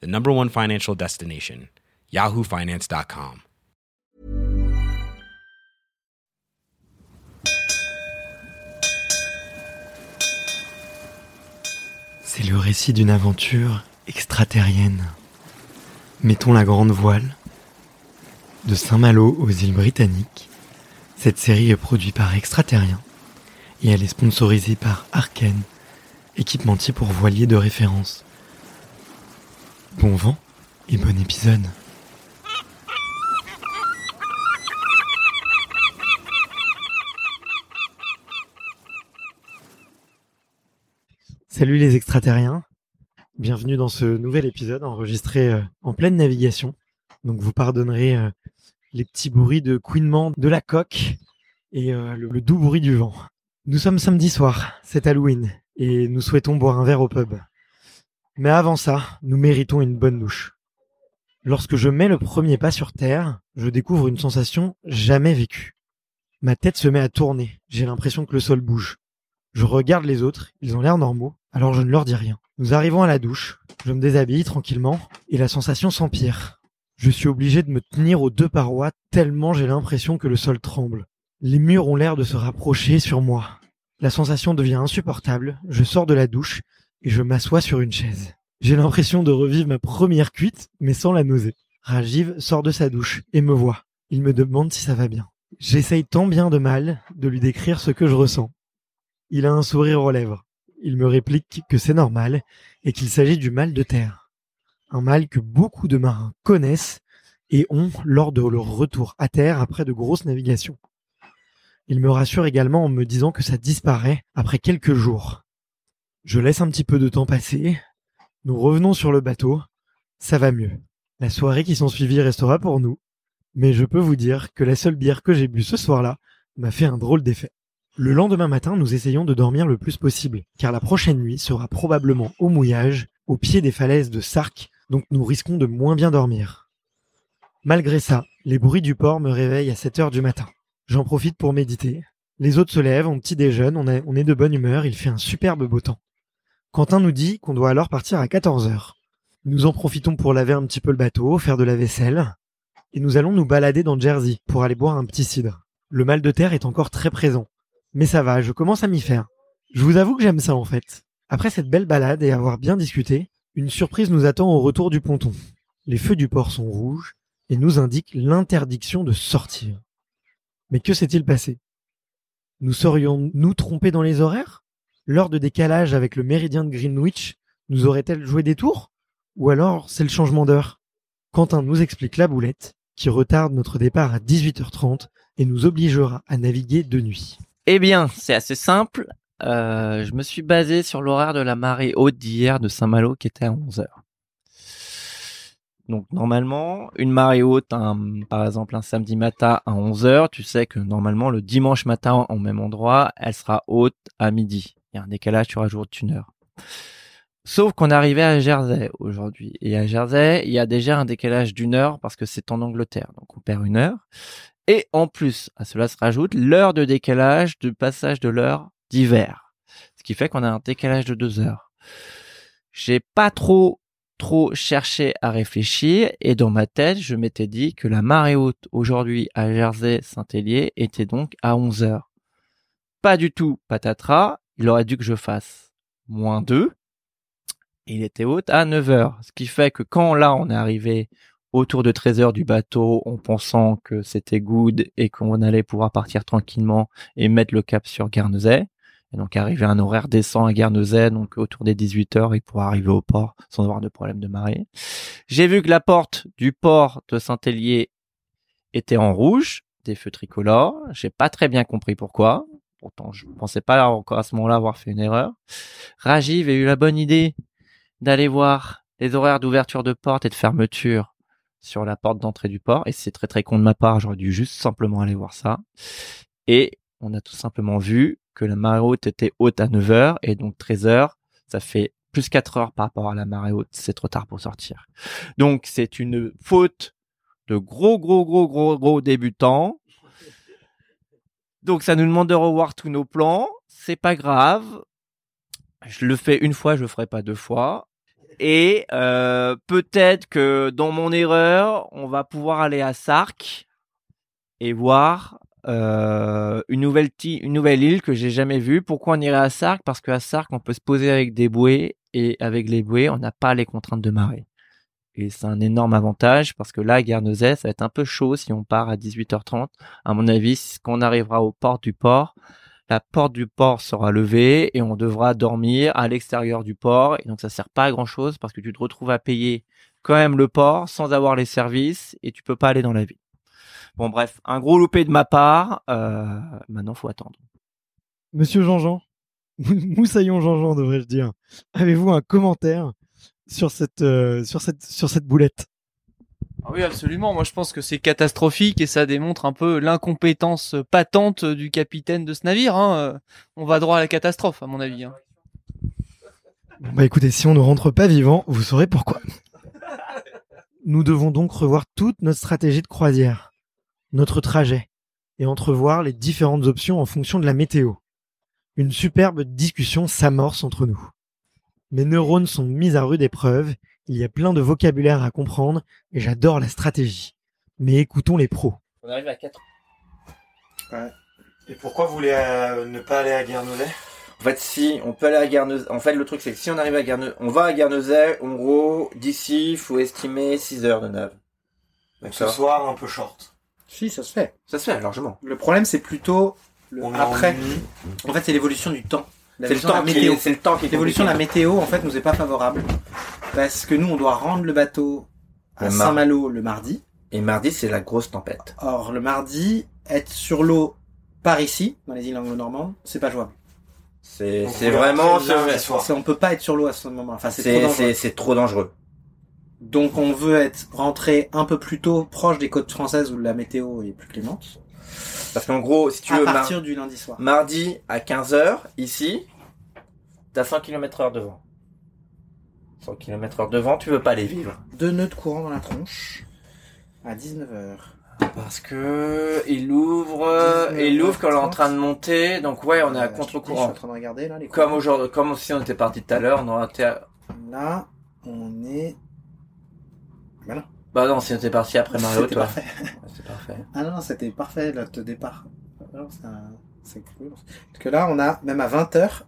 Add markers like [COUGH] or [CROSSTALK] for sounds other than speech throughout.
the number one financial destination, yahoofinance.com. C'est le récit d'une aventure extraterrienne. Mettons la grande voile. De Saint-Malo aux îles Britanniques, cette série est produite par Extraterrien et elle est sponsorisée par Arken, équipementier pour voiliers de référence. Bon vent et bon épisode. Salut les extraterriens, bienvenue dans ce nouvel épisode enregistré euh, en pleine navigation. Donc vous pardonnerez euh, les petits bruits de couinement de la coque et euh, le, le doux bruit du vent. Nous sommes samedi soir, c'est Halloween, et nous souhaitons boire un verre au pub. Mais avant ça, nous méritons une bonne douche. Lorsque je mets le premier pas sur Terre, je découvre une sensation jamais vécue. Ma tête se met à tourner, j'ai l'impression que le sol bouge. Je regarde les autres, ils ont l'air normaux, alors je ne leur dis rien. Nous arrivons à la douche, je me déshabille tranquillement, et la sensation s'empire. Je suis obligé de me tenir aux deux parois tellement j'ai l'impression que le sol tremble. Les murs ont l'air de se rapprocher sur moi. La sensation devient insupportable, je sors de la douche et je m'assois sur une chaise. J'ai l'impression de revivre ma première cuite, mais sans la nausée. Rajiv sort de sa douche et me voit. Il me demande si ça va bien. J'essaye tant bien de mal de lui décrire ce que je ressens. Il a un sourire aux lèvres. Il me réplique que c'est normal et qu'il s'agit du mal de terre. Un mal que beaucoup de marins connaissent et ont lors de leur retour à terre après de grosses navigations. Il me rassure également en me disant que ça disparaît après quelques jours. Je laisse un petit peu de temps passer. Nous revenons sur le bateau. Ça va mieux. La soirée qui s'ensuivit restera pour nous. Mais je peux vous dire que la seule bière que j'ai bu ce soir-là m'a fait un drôle d'effet. Le lendemain matin, nous essayons de dormir le plus possible, car la prochaine nuit sera probablement au mouillage, au pied des falaises de Sark, donc nous risquons de moins bien dormir. Malgré ça, les bruits du port me réveillent à 7 heures du matin. J'en profite pour méditer. Les autres se lèvent, on petit déjeune, on est de bonne humeur, il fait un superbe beau temps. Quentin nous dit qu'on doit alors partir à 14 heures. Nous en profitons pour laver un petit peu le bateau, faire de la vaisselle, et nous allons nous balader dans Jersey pour aller boire un petit cidre. Le mal de terre est encore très présent. Mais ça va, je commence à m'y faire. Je vous avoue que j'aime ça en fait. Après cette belle balade et avoir bien discuté, une surprise nous attend au retour du ponton. Les feux du port sont rouges et nous indiquent l'interdiction de sortir. Mais que s'est-il passé? Nous serions-nous trompés dans les horaires? L'heure de décalage avec le méridien de Greenwich nous aurait-elle joué des tours? Ou alors c'est le changement d'heure? Quentin nous explique la boulette qui retarde notre départ à 18h30 et nous obligera à naviguer de nuit. Eh bien, c'est assez simple. Euh, je me suis basé sur l'horaire de la marée haute d'hier de Saint-Malo qui était à 11 heures. Donc normalement, une marée haute, par exemple un samedi matin à 11 heures, tu sais que normalement le dimanche matin au même endroit, elle sera haute à midi. Il y a un décalage, tu rajoutes une heure. Sauf qu'on est arrivé à Jersey aujourd'hui. Et à Jersey, il y a déjà un décalage d'une heure parce que c'est en Angleterre. Donc on perd une heure. Et en plus, à cela se rajoute l'heure de décalage de passage de l'heure d'hiver. Ce qui fait qu'on a un décalage de deux heures. J'ai pas trop, trop cherché à réfléchir et dans ma tête, je m'étais dit que la marée haute aujourd'hui à Jersey-Saint-Hélier était donc à 11 heures. Pas du tout patatras. Il aurait dû que je fasse moins 2. Il était haute à 9 heures. Ce qui fait que quand là on est arrivé autour de 13 heures du bateau en pensant que c'était good et qu'on allait pouvoir partir tranquillement et mettre le cap sur Guernesey. Et donc arriver à un horaire décent à Guernesey, donc autour des 18 heures, et pouvoir arriver au port sans avoir de problème de marée. J'ai vu que la porte du port de Saint-Hélier était en rouge, des feux tricolores. J'ai pas très bien compris pourquoi. Pourtant, je pensais pas encore à ce moment-là avoir fait une erreur. Rajiv a eu la bonne idée d'aller voir les horaires d'ouverture de porte et de fermeture sur la porte d'entrée du port. Et c'est très très con de ma part, j'aurais dû juste simplement aller voir ça. Et on a tout simplement vu que la marée haute était haute à 9 heures et donc 13 heures, ça fait plus 4 heures par rapport à la marée haute, c'est trop tard pour sortir. Donc c'est une faute de gros gros gros gros gros débutants. Donc ça nous demande de revoir tous nos plans, c'est pas grave. Je le fais une fois, je le ferai pas deux fois. Et euh, peut-être que dans mon erreur, on va pouvoir aller à Sark et voir euh, une nouvelle une nouvelle île que j'ai jamais vue. Pourquoi on irait à Sark? Parce qu'à Sark, on peut se poser avec des bouées et avec les bouées, on n'a pas les contraintes de marée. Et c'est un énorme avantage parce que là, Guernesey, ça va être un peu chaud si on part à 18h30. À mon avis, quand on arrivera aux portes du port, la porte du port sera levée et on devra dormir à l'extérieur du port. Et donc ça sert pas à grand chose parce que tu te retrouves à payer quand même le port sans avoir les services et tu peux pas aller dans la ville. Bon bref, un gros loupé de ma part. Euh, maintenant, faut attendre. Monsieur Jean-Jean, [LAUGHS] Moussaillon Jean-Jean devrais-je dire. Avez-vous un commentaire sur cette, euh, sur cette, sur cette boulette ah oui, absolument. Moi, je pense que c'est catastrophique et ça démontre un peu l'incompétence patente du capitaine de ce navire. Hein. On va droit à la catastrophe, à mon avis. Hein. bah écoutez, si on ne rentre pas vivant, vous saurez pourquoi. Nous devons donc revoir toute notre stratégie de croisière, notre trajet, et entrevoir les différentes options en fonction de la météo. Une superbe discussion s'amorce entre nous. Mes neurones sont mis à rude épreuve, il y a plein de vocabulaire à comprendre et j'adore la stratégie. Mais écoutons les pros. On arrive à 4. Ouais. Et pourquoi vous voulez euh, ne pas aller à Guernesey? En fait, si on peut aller à Guernesey, en fait, le truc c'est que si on arrive à Guernesey, on va à Guernesey, en gros, d'ici, il faut estimer 6 heures de nave. Ce soir, un peu short. Si, ça se fait. Ça se fait largement. Le problème, c'est plutôt le après. En fait, c'est l'évolution du temps. C'est le temps météo. C'est le temps qui L'évolution de la météo, en fait, nous est pas favorable. Parce que nous, on doit rendre le bateau à Saint-Malo le mardi. Et mardi, c'est la grosse tempête. Or, le mardi, être sur l'eau par ici, dans les îles anglo-normandes, c'est pas jouable. C'est, c'est vraiment, on peut pas être sur l'eau à ce moment. Enfin, c'est trop dangereux. C'est trop dangereux. Donc, on veut être rentré un peu plus tôt, proche des côtes françaises où la météo est plus clémente. Parce qu'en gros, si tu à veux... À partir du lundi soir. Mardi à 15h, ici, t'as 100 km heure de vent. 100 km heure de vent, tu veux pas les vivre. Deux nœuds de courant dans la tronche. À 19h. Parce que il ouvre, il ouvre quand on est en train de monter, donc ouais, on est à contre-courant. Je suis en train de regarder là les Comme aujourd'hui, comme si on était parti tout à l'heure, on aurait été Là, on est. Voilà. Bah non, si on était parti après [LAUGHS] Mario, C'était parfait. Ah non, non, c'était parfait, le départ. C'est cool. Parce que là, on a, même à 20h.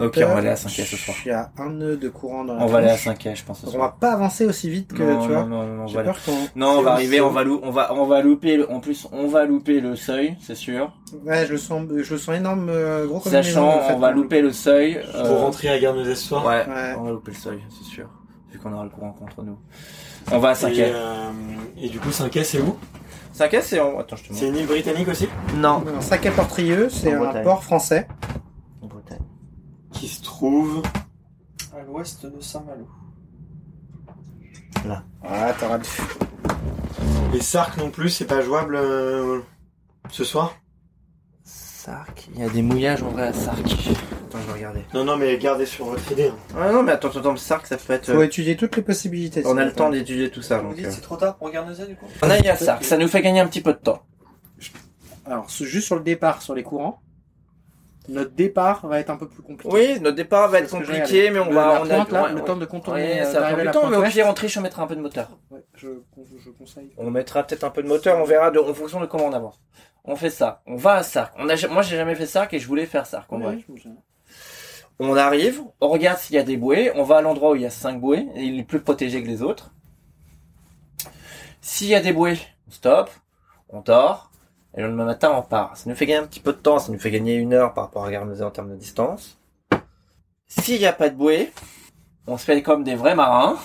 Ok, on va aller à 5 ce soir. Je suis à un nœud de courant dans la On va aller à 5 je pense. On va pas avancer aussi vite que, non, tu vois. Non, non, non, on va, non, on va arriver, on va, on va, on va louper, le... en plus, on va louper le seuil, c'est sûr. Ouais, je le sens, je le sens énorme, euh, gros comme Sachant, on va louper le seuil. Pour euh, rentrer à ce soir. Ouais, ouais, on va louper le seuil, c'est sûr. Vu qu'on aura le courant contre nous. On va à 5 et, euh, et du coup, 5 c'est où? 5 c'est en... Attends, je te C'est une île britannique aussi? Non. non 5 Portrieux, c'est un port français. En Bretagne. Qui se trouve à l'ouest de Saint-Malo. Là. Ah, t'auras Et Sark non plus, c'est pas jouable euh, ce soir? Sark, il y a des mouillages en vrai à Sark. Attends, je vais regarder. Non, non, mais gardez sur votre idée. Hein. Ah non, mais attends, attends, le Sark, ça peut être. Faut étudier toutes les possibilités. On a le temps d'étudier tout ça. Vous donc, euh. c'est trop tard pour regarder ça du coup On a à Sark, ça nous fait gagner un petit peu de temps. Alors, juste sur le départ, sur les courants, notre départ va être un peu plus compliqué. Oui, notre départ va être compliqué, mais on va, on a là, le temps de contourner. Ouais, ça va prendre du temps, mais au pire, on triche, on mettra un peu de moteur. Ouais, je, je conseille. On mettra peut-être un peu de moteur, on verra de, en fonction de comment on avance. On fait ça. On va à Sark. On a, moi, j'ai jamais fait Sark et je voulais faire Sark, en vrai. On arrive, on regarde s'il y a des bouées, on va à l'endroit où il y a cinq bouées, et il est plus protégé que les autres. S'il y a des bouées, on stop, on dort, et le lendemain matin, on part. Ça nous fait gagner un petit peu de temps, ça nous fait gagner une heure par rapport à Guernesey en termes de distance. S'il n'y a pas de bouée, on se fait comme des vrais marins,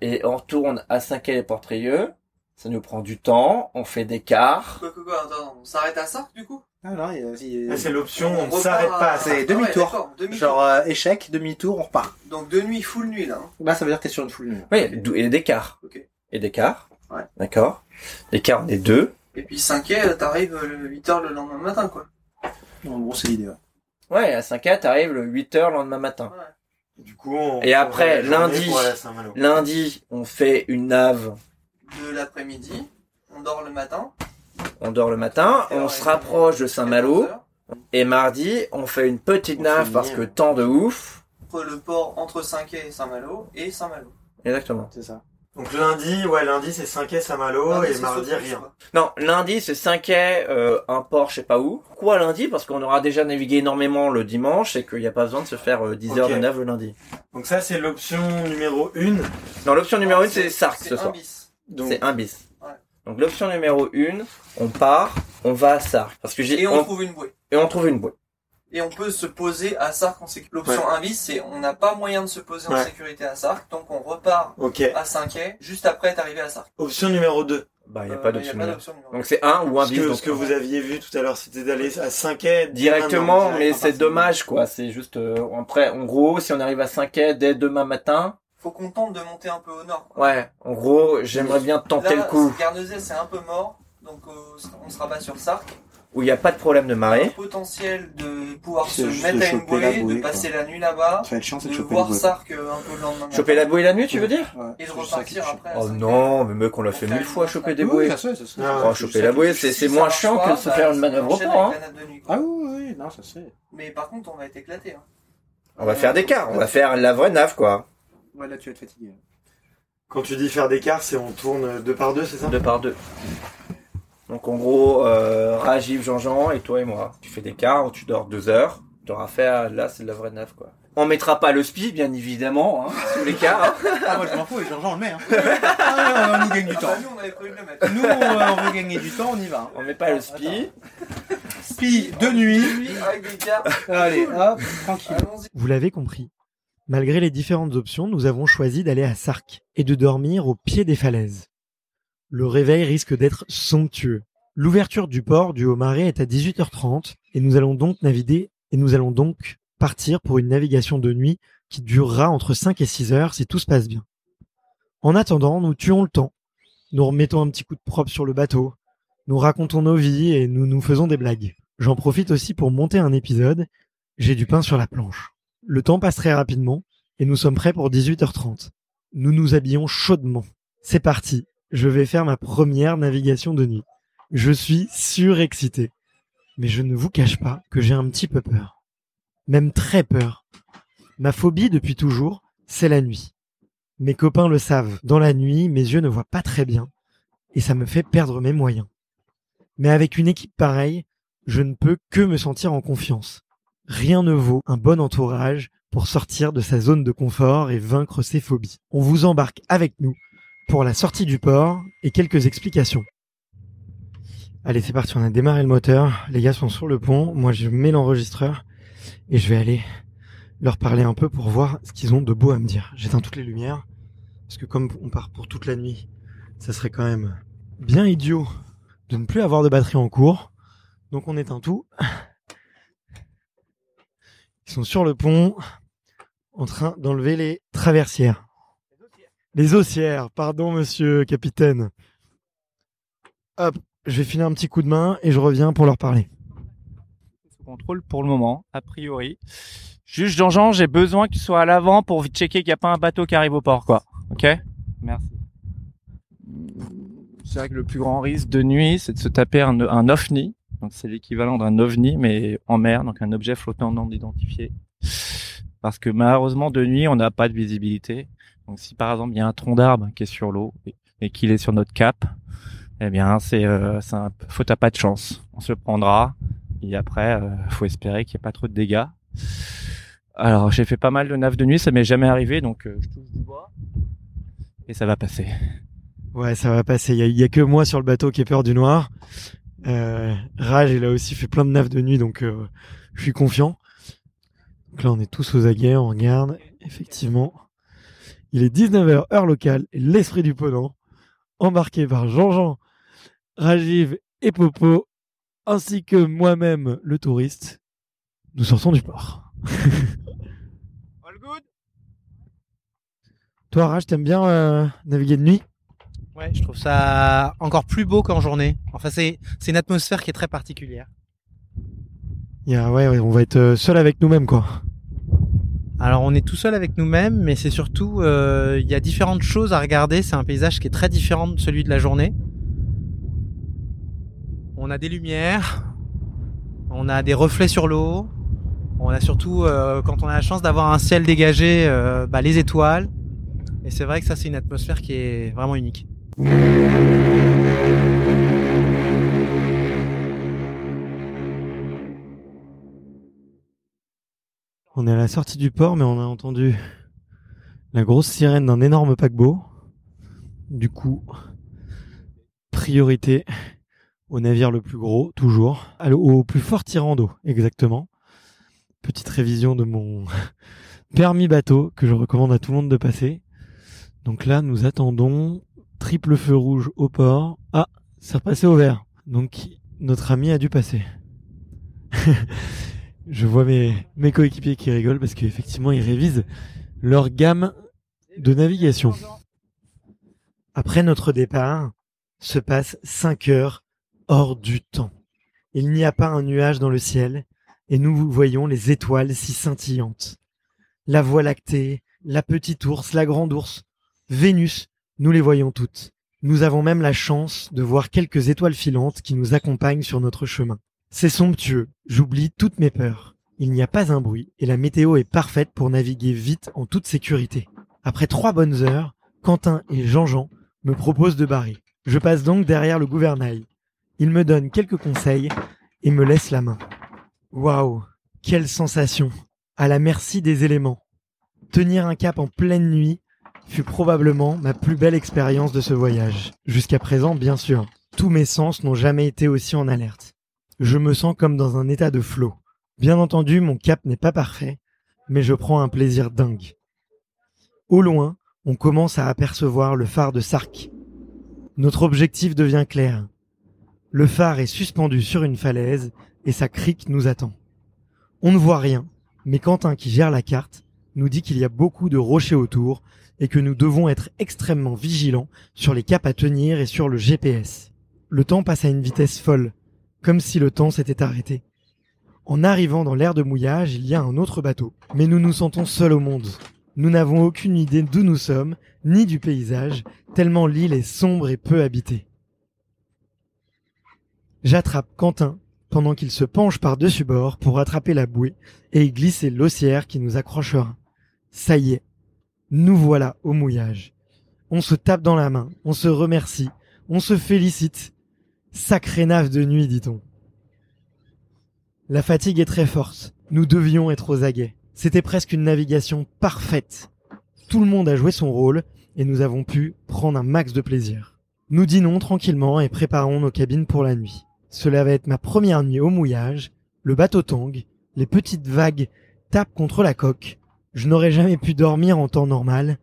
et on retourne à Saint-Quay les Portrieux, Ça nous prend du temps, on fait des quarts. Quoi, quoi, quoi, attends, on s'arrête à ça, du coup? Ah non, il y a- il y a- Ah, c'est l'option, on ne repart s'arrête à- pas. c'est Ah ouais, demi-tour. d'accord, demi-tour. Genre euh, échec, demi-tour, on repart. Donc de nuit, full nuit, là. hein. Bah ça veut dire que t'es sur une full nuit. Oui, et des quarts. Ok. Et des quarts. Ouais. D'accord. Des quarts, on est deux. Et puis 5 euh, t'arrives euh, le 8h le lendemain matin, quoi. En gros, c'est l'idée. ouais. Ouais, à 5 heures, t'arrives le 8 heures le lendemain matin. Ouais. Du coup, on Et après, lundi. Lundi, on fait une nave. De l'après-midi, on dort le matin. On dort le matin, on se rapproche de Saint-Malo. 14 heures. Et mardi, on fait une petite nave parce que temps de ouf. Entre le port entre Saint-Quay et Saint-Malo et Saint-Malo. Exactement. C'est ça. Donc lundi, ouais, lundi c'est 5 à Saint-Malo et mardi rien. quoi. Non, lundi, c'est 5 quai, euh, un port, je sais pas où. Pourquoi lundi? Parce qu'on aura déjà navigué énormément le dimanche et qu'il n'y a pas besoin de se faire euh, 10 heures de nave le lundi. Donc ça c'est l'option numéro 1. Non, l'option numéro 1, Non, c'est Sark ce un soir. bis. Donc C'est un bis. Ouais. Donc l'option numéro 1, on part, on va à Sark. Parce que j'ai... Et on on- trouve une bouée. et on trouve une bouée. Et on peut se poser à Sark en sécurité. L'option Ouais. 1 bis, c'est on n'a pas moyen de se poser en sécurité à Sark, donc on repart à 5 juste après être arrivé à Sark. Option numéro 2. Bah, il n'y a Euh, pas y d'option pas numéro. d'option numéro Donc c'est un ou un Ce bis. que, ce que vous aviez vu tout à l'heure, c'était d'aller à 5 quai Directement, direct mais c'est dommage quoi. C'est juste euh, après, en gros, si on arrive à 5 quai dès demain matin, Faut qu'on tente de monter un peu au nord. quoi. ouais, en gros, j'aimerais bien tenter Là, le coup Guernesey, c'est un peu mort, donc euh, on se rabat sur Sark. où il n'y a pas de problème de Un marée. potentiel de pouvoir C'est se mettre à une bouée, bouée, de quoi. passer la nuit là-bas, Ça va être chiant, c'est de de choper voir Sark euh, un peu le lendemain. Choper la bouée la nuit, tu veux dire Ouais, Et de c'est repartir après. Oh non, mais mec, on l'a fait faire mille fois choper des deux. bouées. Ah, Oh, ouais. choper la bouée, c'est c'est moins chiant pas, que de se faire une manœuvre au port. Hein. Ah oui, oui, oui, non, ça fait. Mais par contre, on va être éclaté. Hein. On va faire des quarts, on va faire la vraie nave quoi. Ouais, là, tu vas être fatigué. Quand tu dis faire des quarts, c'est on tourne deux par deux, c'est ça? Deux par deux. Donc en gros, euh, Rajiv, Jean-Jean et toi et moi. Tu fais des quarts où tu dors deux heures. Tu auras fait, ah, là c'est de la vraie nave quoi. On mettra pas le spi, bien évidemment, hein, sous les quarts. hein. [LAUGHS] Ah, moi, je m'en fous, et Jean-Jean, on le met. Hein. [LAUGHS] Ah, on nous gagne du Ah temps. bah, nous, on avait prévu de le mettre. Nous, euh, on veut gagner du temps, on y va. hein. On met pas le spi. Spi de nuit. Nuit avec des cartes. Allez, hop, tranquille. Vous l'avez compris. Malgré les différentes options, nous avons choisi d'aller à Sark et de dormir au pied des falaises. Le réveil risque d'être somptueux. L'ouverture du port du Haut-Marais est à 18h30 et nous allons donc naviguer et nous allons donc partir pour une navigation de nuit qui durera entre 5 et 6 heures si tout se passe bien. En attendant, nous tuons le temps. Nous remettons un petit coup de propre sur le bateau. Nous racontons nos vies et nous nous faisons des blagues. J'en profite aussi pour monter un épisode. J'ai du pain sur la planche. Le temps passe très rapidement et nous sommes prêts pour 18h30. Nous nous habillons chaudement. C'est parti. Je vais faire ma première navigation de nuit. Je suis surexcité. Mais je ne vous cache pas que j'ai un petit peu peur. Même très peur. Ma phobie depuis toujours, c'est la nuit. Mes copains le savent. Dans la nuit, mes yeux ne voient pas très bien. Et ça me fait perdre mes moyens. Mais avec une équipe pareille, je ne peux que me sentir en confiance. Rien ne vaut un bon entourage pour sortir de sa zone de confort et vaincre ses phobies. On vous embarque avec nous pour la sortie du port et quelques explications. Allez, c'est parti, on a démarré le moteur. Les gars sont sur le pont. Moi, je mets l'enregistreur et je vais aller leur parler un peu pour voir ce qu'ils ont de beau à me dire. J'éteins toutes les lumières parce que comme on part pour toute la nuit, ça serait quand même bien idiot de ne plus avoir de batterie en cours. Donc on éteint tout. Ils sont sur le pont en train d'enlever les traversières. Les haussières, pardon monsieur capitaine. Hop, je vais filer un petit coup de main et je reviens pour leur parler. sous contrôle pour le moment, a priori. Juste Jean-Jean, j'ai besoin que tu sois à l'avant pour checker qu'il n'y a pas un bateau qui arrive au port, quoi. Ok? Merci. C'est vrai que le plus grand risque de nuit, c'est de se taper un, un ovni. Donc c'est l'équivalent d'un ovni, mais en mer, donc un objet flottant non identifié. Parce que malheureusement, de nuit, on n'a pas de visibilité. Donc si par exemple, il y a un tronc d'arbre qui est sur l'eau et, qu'il est sur notre cap, eh bien, c'est euh, un faute à pas de chance. On se prendra. Et après, euh, faut espérer qu'il n'y ait pas trop de dégâts. Alors, j'ai fait pas mal de naves de nuit, ça m'est jamais arrivé, donc euh, je touche du bois. Et ça va passer. Ouais, ça va passer. Il y y a que moi sur le bateau qui ai peur du noir. Euh, Raj, il a aussi fait plein de naves de nuit, donc euh, je suis confiant. Donc là, on est tous aux aguets, on regarde. Effectivement, il est 19h heure locale et l'esprit du ponant. embarqué par Jean-Jean, Rajiv et Popo, ainsi que moi-même, le touriste, nous sortons du port. All good? Toi, Raj, t'aimes bien euh, naviguer de nuit? Ouais, je trouve ça encore plus beau qu'en journée. Enfin, c'est une atmosphère qui est très particulière. Ouais, ouais, on va être euh, seul avec nous-mêmes, quoi. Alors, on est tout seul avec nous-mêmes, mais c'est surtout euh, il y a différentes choses à regarder. C'est un paysage qui est très différent de celui de la journée. On a des lumières, on a des reflets sur l'eau, on a surtout euh, quand on a la chance d'avoir un ciel dégagé, euh, bah, les étoiles. Et c'est vrai que ça, c'est une atmosphère qui est vraiment unique. On est à la sortie du port, mais on a entendu la grosse sirène d'un énorme paquebot. Du coup, priorité au navire le plus gros, toujours. Au plus fort tirant d'eau, exactement. Petite révision de mon [LAUGHS] permis bateau que je recommande à tout le monde de passer. Donc là, nous attendons triple feu rouge au port. Ah, c'est repassé au vert. Donc notre ami a dû passer. [LAUGHS] je vois mes, coéquipiers qui rigolent parce qu'effectivement ils révisent leur gamme de navigation. Après notre départ, se passent 5 heures hors du temps. Il n'y a pas un nuage dans le ciel et nous voyons les étoiles si scintillantes. La Voie lactée, la petite ours, la grande ours, Vénus, nous les voyons toutes. Nous avons même la chance de voir quelques étoiles filantes qui nous accompagnent sur notre chemin. C'est somptueux, j'oublie toutes mes peurs. Il n'y a pas un bruit et la météo est parfaite pour naviguer vite en toute sécurité. Après trois bonnes heures, Quentin et Jean-Jean me proposent de barrer. Je passe donc derrière le gouvernail. Il me donne quelques conseils et me laisse la main. Waouh, quelle sensation À la merci des éléments. Tenir un cap en pleine nuit fut probablement ma plus belle expérience de ce voyage. Jusqu'à présent, bien sûr. Tous mes sens n'ont jamais été aussi en alerte. Je me sens comme dans un état de flot. Bien entendu, mon cap n'est pas parfait, mais je prends un plaisir dingue. Au loin, on commence à apercevoir le phare de Sark. Notre objectif devient clair. Le phare est suspendu sur une falaise et sa crique nous attend. On ne voit rien, mais Quentin qui gère la carte nous dit qu'il y a beaucoup de rochers autour et que nous devons être extrêmement vigilants sur les caps à tenir et sur le GPS. Le temps passe à une vitesse folle, comme si le temps s'était arrêté. En arrivant dans l'aire de mouillage, il y a un autre bateau, mais nous nous sentons seuls au monde. Nous n'avons aucune idée d'où nous sommes, ni du paysage, tellement l'île est sombre et peu habitée. J'attrape Quentin pendant qu'il se penche par-dessus bord pour attraper la bouée et glisser l'ossière qui nous accrochera. Ça y est, nous voilà au mouillage. On se tape dans la main, on se remercie, on se félicite. Sacré nave de nuit, dit-on. La fatigue est très forte. Nous devions être aux aguets. C'était presque une navigation parfaite. Tout le monde a joué son rôle et nous avons pu prendre un max de plaisir. Nous dînons tranquillement et préparons nos cabines pour la nuit. Cela va être ma première nuit au mouillage. Le bateau tangue, les petites vagues tapent contre la coque. Je n'aurais jamais pu dormir en temps normal,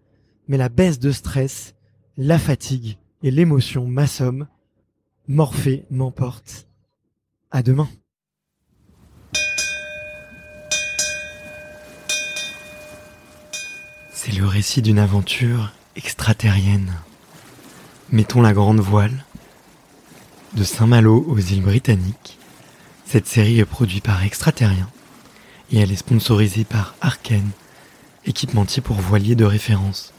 mais la baisse de stress, la fatigue et l'émotion m'assomment. Morphée m'emporte. À demain. C'est le récit d'une aventure extraterrienne. Mettons la grande voile. De Saint-Malo aux îles Britanniques, cette série est produite par Extraterrien et elle est sponsorisée par Arken, équipementier pour voiliers de référence.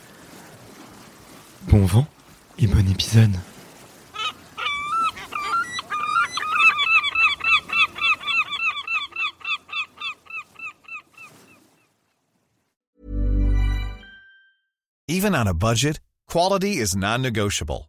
Bon vent et bon épisode. Even on a budget, quality is non-negotiable.